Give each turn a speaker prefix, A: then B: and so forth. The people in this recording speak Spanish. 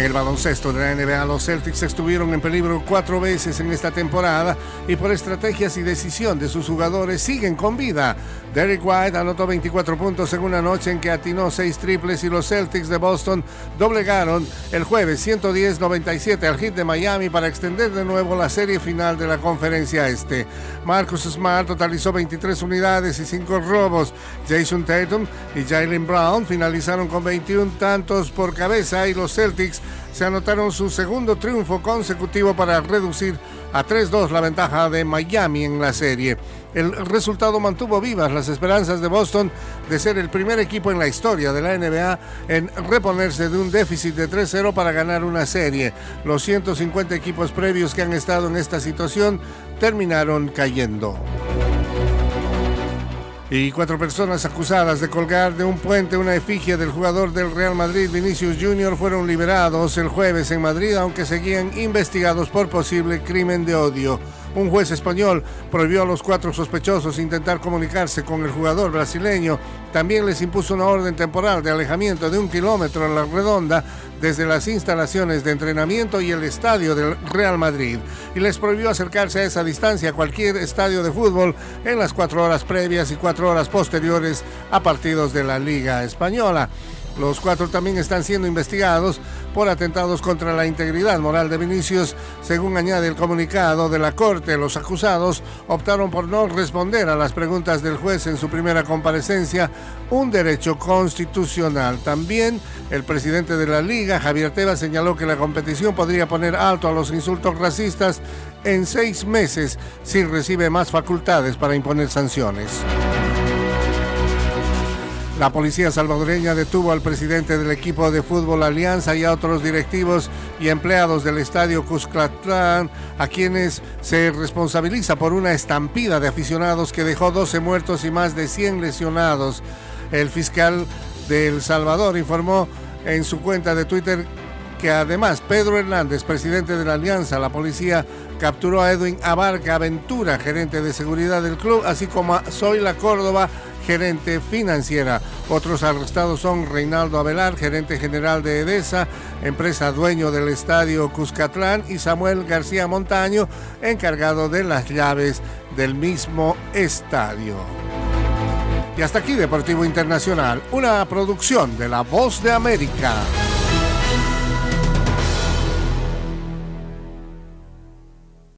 A: En el baloncesto de la NBA, los Celtics estuvieron en peligro cuatro veces en esta temporada y por estrategias y decisión de sus jugadores siguen con vida. Derek White anotó 24 puntos en una noche en que atinó seis triples y los Celtics de Boston doblegaron el jueves 110-97 al hit de Miami para extender de nuevo la serie final de la conferencia este. Marcus Smart totalizó 23 unidades y 5 robos. Jason Tatum y Jalen Brown finalizaron con 21 tantos por cabeza y los Celtics se anotaron su segundo triunfo consecutivo para reducir a 3-2 la ventaja de Miami en la serie. El resultado mantuvo vivas las esperanzas de Boston de ser el primer equipo en la historia de la NBA en reponerse de un déficit de 3-0 para ganar una serie. Los 150 equipos previos que han estado en esta situación terminaron cayendo y cuatro personas acusadas de colgar de un puente una efigie del jugador del Real Madrid, Vinicius Jr., fueron liberados el jueves en Madrid, aunque seguían investigados por posible crimen de odio. Un juez español prohibió a los cuatro sospechosos intentar comunicarse con el jugador brasileño. También les impuso una orden temporal de alejamiento de un kilómetro en la redonda desde las instalaciones de entrenamiento y el estadio del Real Madrid. Y les prohibió acercarse a esa distancia a cualquier estadio de fútbol en las cuatro horas previas y cuatro horas posteriores a partidos de la Liga Española. Los cuatro también están siendo investigados por atentados contra la integridad moral de Vinicius. Según añade el comunicado de la Corte, los acusados optaron por no responder a las preguntas del juez en su primera comparecencia, un derecho constitucional. También el presidente de la Liga, Javier Tebas, señaló que la competición podría poner alto a los insultos racistas en seis meses si recibe más facultades para imponer sanciones. La policía salvadoreña detuvo al presidente del equipo de fútbol Alianza y a otros directivos y empleados del estadio Cuscatlán, a quienes se responsabiliza por una estampida de aficionados que dejó 12 muertos y más de 100 lesionados. El fiscal de El Salvador informó en su cuenta de Twitter que además Pedro Hernández, presidente de la Alianza, la policía capturó a Edwin Abarca Aventura, gerente de seguridad del club, así como a Zoila Córdoba, gerente financiera. Otros arrestados son Reinaldo Avelar, gerente general de EDESA, empresa dueño del estadio Cuscatlán, y Samuel García Montaño, encargado de las llaves del mismo estadio. Y hasta aquí Deportivo Internacional, una producción de La Voz de América.